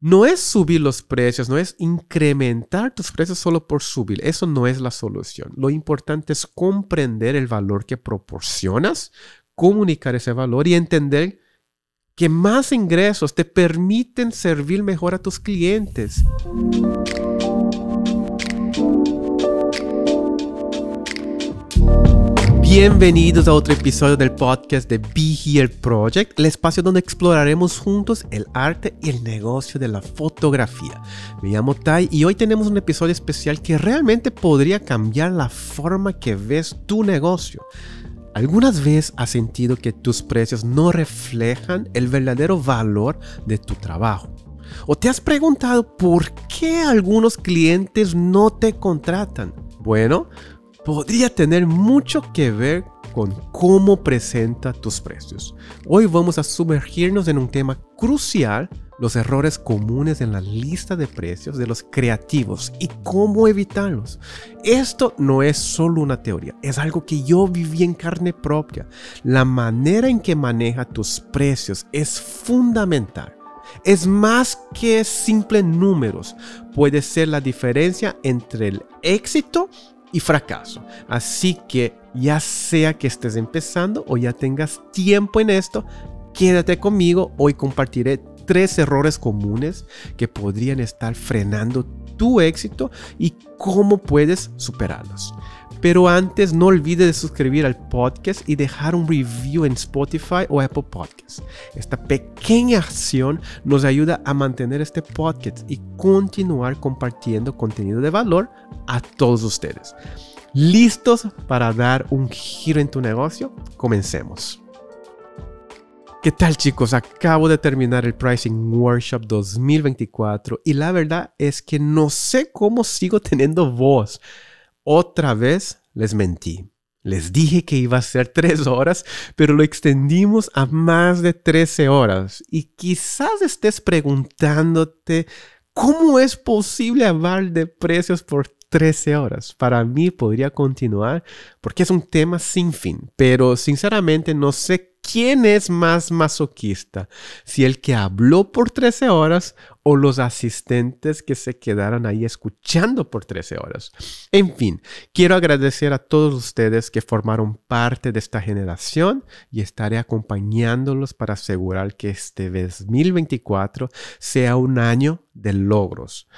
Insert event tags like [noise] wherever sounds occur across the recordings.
no es subir los precios, no es incrementar tus precios solo por subir. Eso no es la solución. Lo importante es comprender el valor que proporcionas, comunicar ese valor y entender que más ingresos te permiten servir mejor a tus clientes. Bienvenidos a otro episodio del podcast de Be Here Project, el espacio donde exploraremos juntos el arte y el negocio de la fotografía. Me llamo Tai y hoy tenemos un episodio especial que realmente podría cambiar la forma que ves tu negocio. ¿Algunas veces has sentido que tus precios no reflejan el verdadero valor de tu trabajo? ¿O te has preguntado por qué algunos clientes no te contratan? Bueno, podría tener mucho que ver con cómo presenta tus precios. Hoy vamos a sumergirnos en un tema crucial, los errores comunes en la lista de precios de los creativos y cómo evitarlos. Esto no es solo una teoría, es algo que yo viví en carne propia. La manera en que maneja tus precios es fundamental. Es más que simple números. Puede ser la diferencia entre el éxito y fracaso. Así que ya sea que estés empezando o ya tengas tiempo en esto, quédate conmigo. Hoy compartiré tres errores comunes que podrían estar frenando tu éxito y cómo puedes superarlos. Pero antes no olvides de suscribir al podcast y dejar un review en Spotify o Apple Podcasts. Esta pequeña acción nos ayuda a mantener este podcast y continuar compartiendo contenido de valor a todos ustedes. ¿Listos para dar un giro en tu negocio? Comencemos. ¿Qué tal chicos? Acabo de terminar el Pricing Workshop 2024 y la verdad es que no sé cómo sigo teniendo voz. Otra vez les mentí. Les dije que iba a ser [laughs] tres horas, pero lo extendimos a más de 13 horas. Y quizás estés preguntándote, ¿cómo es posible hablar de precios por 13 horas. Para mí podría continuar porque es un tema sin fin, pero sinceramente no sé quién es más masoquista, si el que habló por 13 horas o los asistentes que se quedaron ahí escuchando por 13 horas. En fin, quiero agradecer a todos ustedes que formaron parte de esta generación y estaré acompañándolos para asegurar que este 2024 sea un año de logros.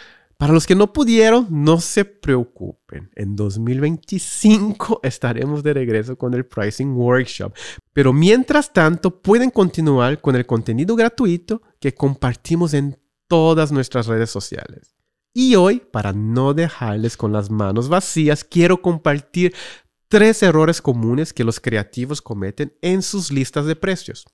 Para los que no pudieron, no se preocupen. En 2025 estaremos de regreso con el Pricing Workshop. Pero mientras tanto, pueden continuar con el contenido gratuito que compartimos en todas nuestras redes sociales. Y hoy, para no dejarles con las manos vacías, quiero compartir tres errores comunes que los creativos cometen en sus listas de precios.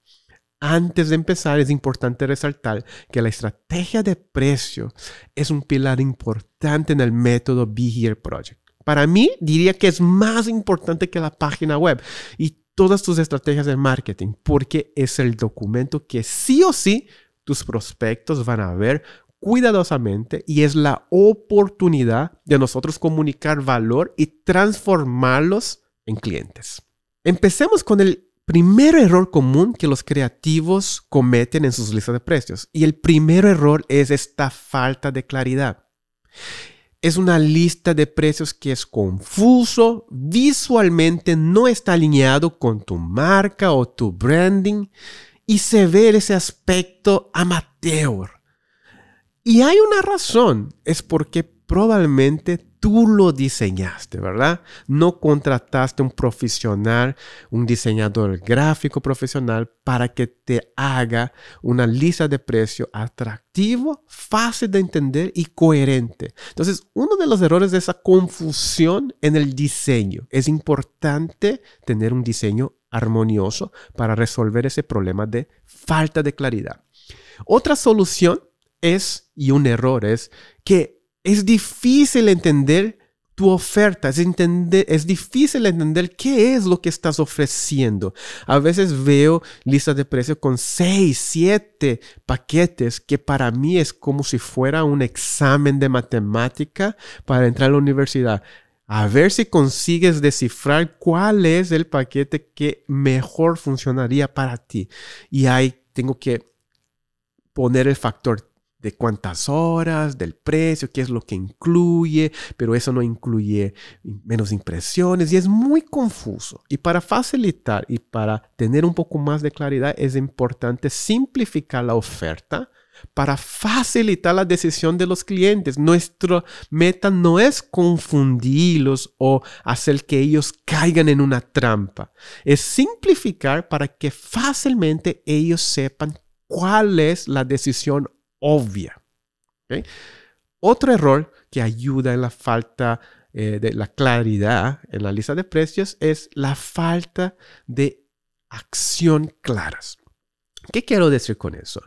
Antes de empezar, es importante resaltar que la estrategia de precio es un pilar importante en el método Be Here Project. Para mí, diría que es más importante que la página web y todas tus estrategias de marketing, porque es el documento que sí o sí tus prospectos van a ver cuidadosamente y es la oportunidad de nosotros comunicar valor y transformarlos en clientes. Empecemos con el primer error común que los creativos cometen en sus listas de precios. Y el primer error es esta falta de claridad. Es una lista de precios que es confuso, visualmente no está alineado con tu marca o tu branding y se ve ese aspecto amateur. Y hay una razón, es porque probablemente tú lo diseñaste, ¿verdad? No contrataste un profesional, un diseñador gráfico profesional para que te haga una lista de precio atractivo, fácil de entender y coherente. Entonces, uno de los errores de esa confusión en el diseño. Es importante tener un diseño armonioso para resolver ese problema de falta de claridad. Otra solución es, y un error es, que es difícil entender tu oferta, es, entender, es difícil entender qué es lo que estás ofreciendo. A veces veo listas de precios con 6, 7 paquetes que para mí es como si fuera un examen de matemática para entrar a la universidad. A ver si consigues descifrar cuál es el paquete que mejor funcionaría para ti. Y ahí tengo que poner el factor de cuántas horas, del precio, qué es lo que incluye, pero eso no incluye menos impresiones y es muy confuso. Y para facilitar y para tener un poco más de claridad es importante simplificar la oferta para facilitar la decisión de los clientes. Nuestra meta no es confundirlos o hacer que ellos caigan en una trampa. Es simplificar para que fácilmente ellos sepan cuál es la decisión obvia. Otro error que ayuda en la falta eh, de la claridad en la lista de precios es la falta de acción claras. ¿Qué quiero decir con eso?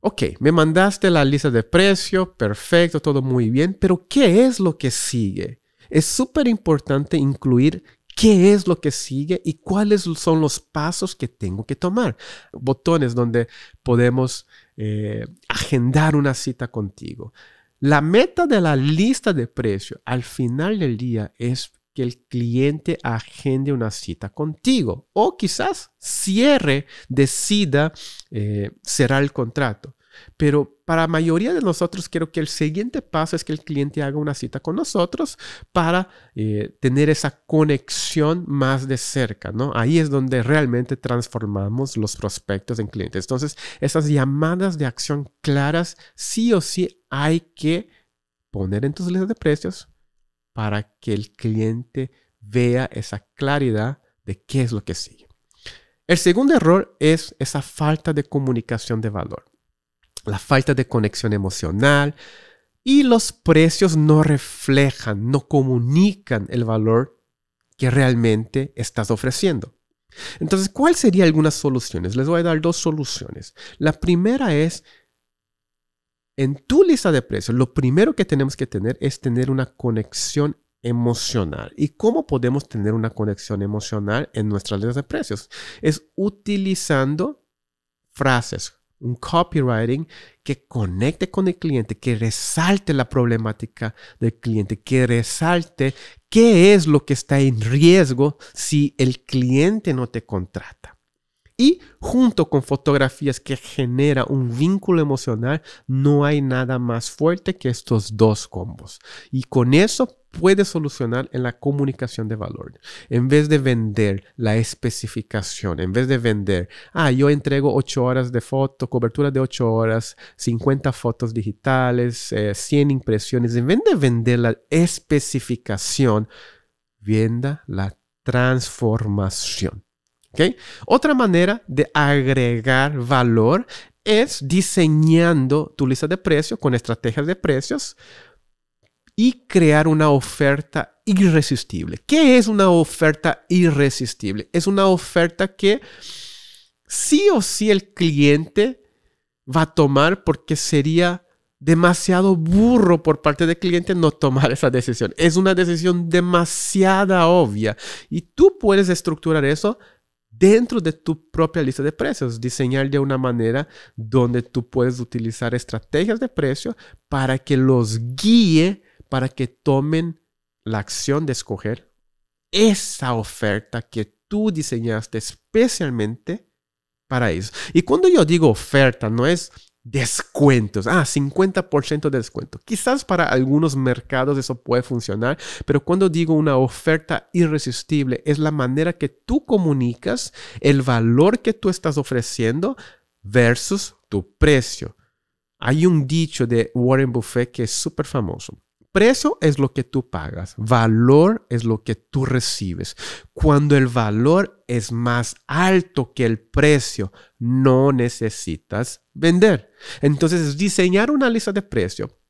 Ok, me mandaste la lista de precios, perfecto, todo muy bien, pero ¿qué es lo que sigue? Es súper importante incluir qué es lo que sigue y cuáles son los pasos que tengo que tomar. Botones donde podemos eh, agendar una cita contigo. La meta de la lista de precios al final del día es que el cliente agende una cita contigo o quizás cierre, decida eh, cerrar el contrato. Pero para la mayoría de nosotros creo que el siguiente paso es que el cliente haga una cita con nosotros para eh, tener esa conexión más de cerca, ¿no? Ahí es donde realmente transformamos los prospectos en clientes. Entonces, esas llamadas de acción claras, sí o sí hay que poner en tus listas de precios para que el cliente vea esa claridad de qué es lo que sigue. El segundo error es esa falta de comunicación de valor la falta de conexión emocional y los precios no reflejan, no comunican el valor que realmente estás ofreciendo. Entonces, ¿cuáles serían algunas soluciones? Les voy a dar dos soluciones. La primera es, en tu lista de precios, lo primero que tenemos que tener es tener una conexión emocional. ¿Y cómo podemos tener una conexión emocional en nuestras listas de precios? Es utilizando frases un copywriting que conecte con el cliente, que resalte la problemática del cliente, que resalte qué es lo que está en riesgo si el cliente no te contrata. Y junto con fotografías que genera un vínculo emocional, no hay nada más fuerte que estos dos combos. Y con eso puede solucionar en la comunicación de valor. En vez de vender la especificación, en vez de vender, ah, yo entrego 8 horas de foto, cobertura de 8 horas, 50 fotos digitales, 100 eh, impresiones, en vez de vender la especificación, venda la transformación. ¿Okay? Otra manera de agregar valor es diseñando tu lista de precios con estrategias de precios y crear una oferta irresistible. ¿Qué es una oferta irresistible? Es una oferta que sí o sí el cliente va a tomar porque sería demasiado burro por parte del cliente no tomar esa decisión. Es una decisión demasiado obvia y tú puedes estructurar eso dentro de tu propia lista de precios, diseñar de una manera donde tú puedes utilizar estrategias de precio para que los guíe para que tomen la acción de escoger esa oferta que tú diseñaste especialmente para eso. Y cuando yo digo oferta, no es descuentos, ah, 50% de descuento. Quizás para algunos mercados eso puede funcionar, pero cuando digo una oferta irresistible, es la manera que tú comunicas el valor que tú estás ofreciendo versus tu precio. Hay un dicho de Warren Buffett que es súper famoso. Precio es lo que tú pagas, valor es lo que tú recibes. Cuando el valor es más alto que el precio, no necesitas vender. Entonces, diseñar una lista de precio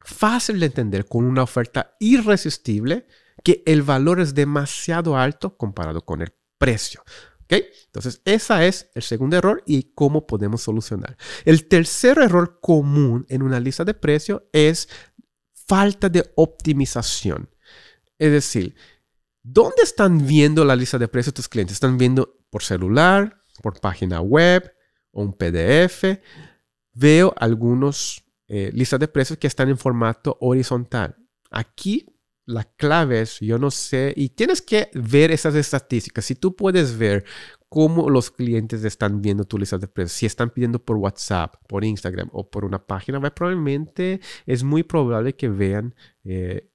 fácil de entender con una oferta irresistible que el valor es demasiado alto comparado con el precio. ¿Okay? Entonces, ese es el segundo error y cómo podemos solucionar. El tercer error común en una lista de precio es falta de optimización. Es decir, ¿dónde están viendo la lista de precios tus clientes? ¿Están viendo por celular, por página web o un PDF? Veo algunos eh, listas de precios que están en formato horizontal. Aquí la clave es, yo no sé, y tienes que ver esas estadísticas. Si tú puedes ver cómo los clientes están viendo tu lista de precios. Si están pidiendo por WhatsApp, por Instagram o por una página web, probablemente es muy probable que vean eh,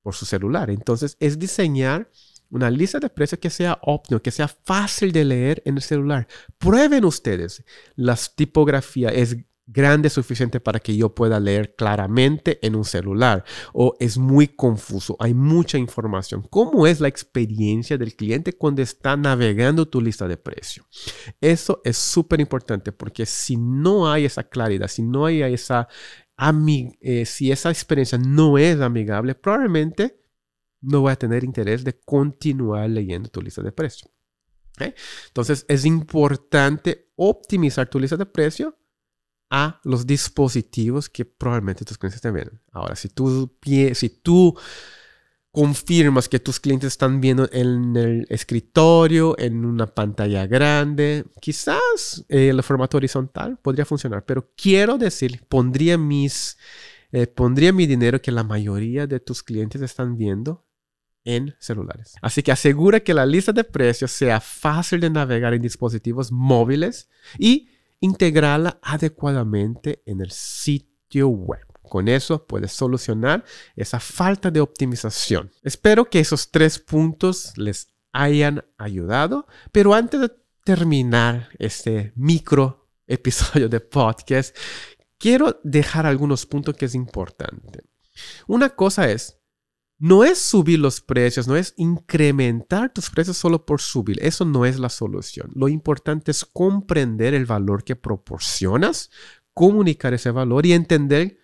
por su celular. Entonces, es diseñar una lista de precios que sea óptimo, que sea fácil de leer en el celular. Prueben ustedes. La tipografía es grande suficiente para que yo pueda leer claramente en un celular o es muy confuso, hay mucha información. ¿Cómo es la experiencia del cliente cuando está navegando tu lista de precios? Eso es súper importante porque si no hay esa claridad, si no hay esa eh, si esa experiencia no es amigable, probablemente no voy a tener interés de continuar leyendo tu lista de precios. Entonces es importante optimizar tu lista de precios a los dispositivos que probablemente tus clientes estén viendo. Ahora, si tú, si tú confirmas que tus clientes están viendo en el escritorio, en una pantalla grande, quizás eh, el formato horizontal podría funcionar, pero quiero decir, pondría mis, eh, pondría mi dinero que la mayoría de tus clientes están viendo en celulares. Así que asegura que la lista de precios sea fácil de navegar en dispositivos móviles y integrarla adecuadamente en el sitio web. Con eso puedes solucionar esa falta de optimización. Espero que esos tres puntos les hayan ayudado, pero antes de terminar este micro episodio de podcast, quiero dejar algunos puntos que es importante. Una cosa es no es subir los precios, no es incrementar tus precios solo por subir. Eso no es la solución. Lo importante es comprender el valor que proporcionas, comunicar ese valor y entender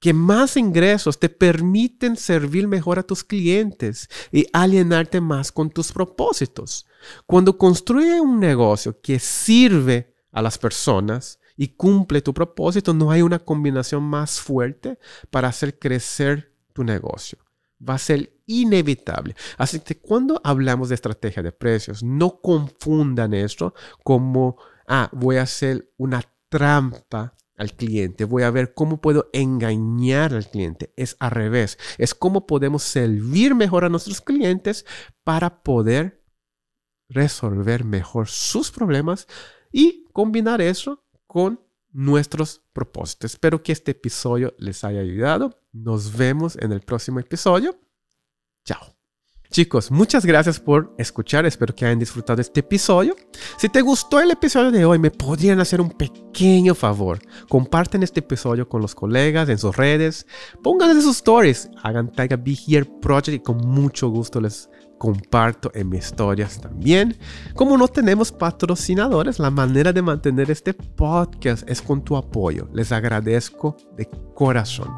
que más ingresos te permiten servir mejor a tus clientes y alienarte más con tus propósitos. Cuando construye un negocio que sirve a las personas y cumple tu propósito, no hay una combinación más fuerte para hacer crecer tu negocio va a ser inevitable. Así que cuando hablamos de estrategia de precios, no confundan esto como, ah, voy a hacer una trampa al cliente, voy a ver cómo puedo engañar al cliente. Es al revés, es cómo podemos servir mejor a nuestros clientes para poder resolver mejor sus problemas y combinar eso con nuestros propósitos. Espero que este episodio les haya ayudado. Nos vemos en el próximo episodio. Chao. Chicos, muchas gracias por escuchar. Espero que hayan disfrutado este episodio. Si te gustó el episodio de hoy, me podrían hacer un pequeño favor. Comparten este episodio con los colegas en sus redes. Pónganle sus stories. Hagan tag a Be Here Project y con mucho gusto les comparto en mis historias también. Como no tenemos patrocinadores, la manera de mantener este podcast es con tu apoyo. Les agradezco de corazón.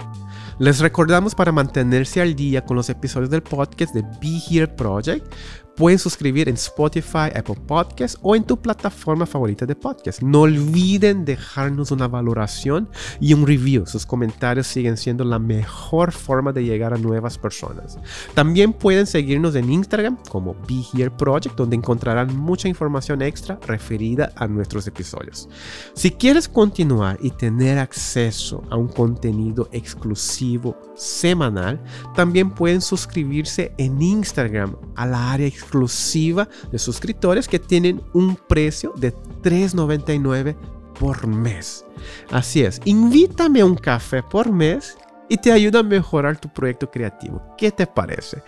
Les recordamos para mantenerse al día con los episodios del podcast de Be Here Project, pueden suscribir en Spotify, Apple Podcasts o en tu plataforma favorita de podcast. No olviden dejarnos una valoración y un review. Sus comentarios siguen siendo la mejor forma de llegar a nuevas personas. También pueden seguirnos en Instagram como Be Here Project, donde encontrarán mucha información extra referida a nuestros episodios. Si quieres continuar y tener acceso a un contenido exclusivo semanal, también pueden suscribirse en Instagram a la área exclusiva de suscriptores que tienen un precio de $3.99 por mes. Así es, invítame a un café por mes y te ayuda a mejorar tu proyecto creativo. ¿Qué te parece?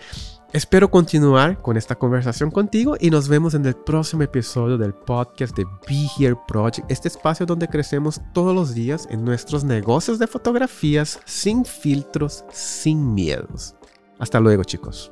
Espero continuar con esta conversación contigo y nos vemos en el próximo episodio del podcast de Be Here Project, este espacio donde crecemos todos los días en nuestros negocios de fotografías sin filtros, sin miedos. Hasta luego chicos.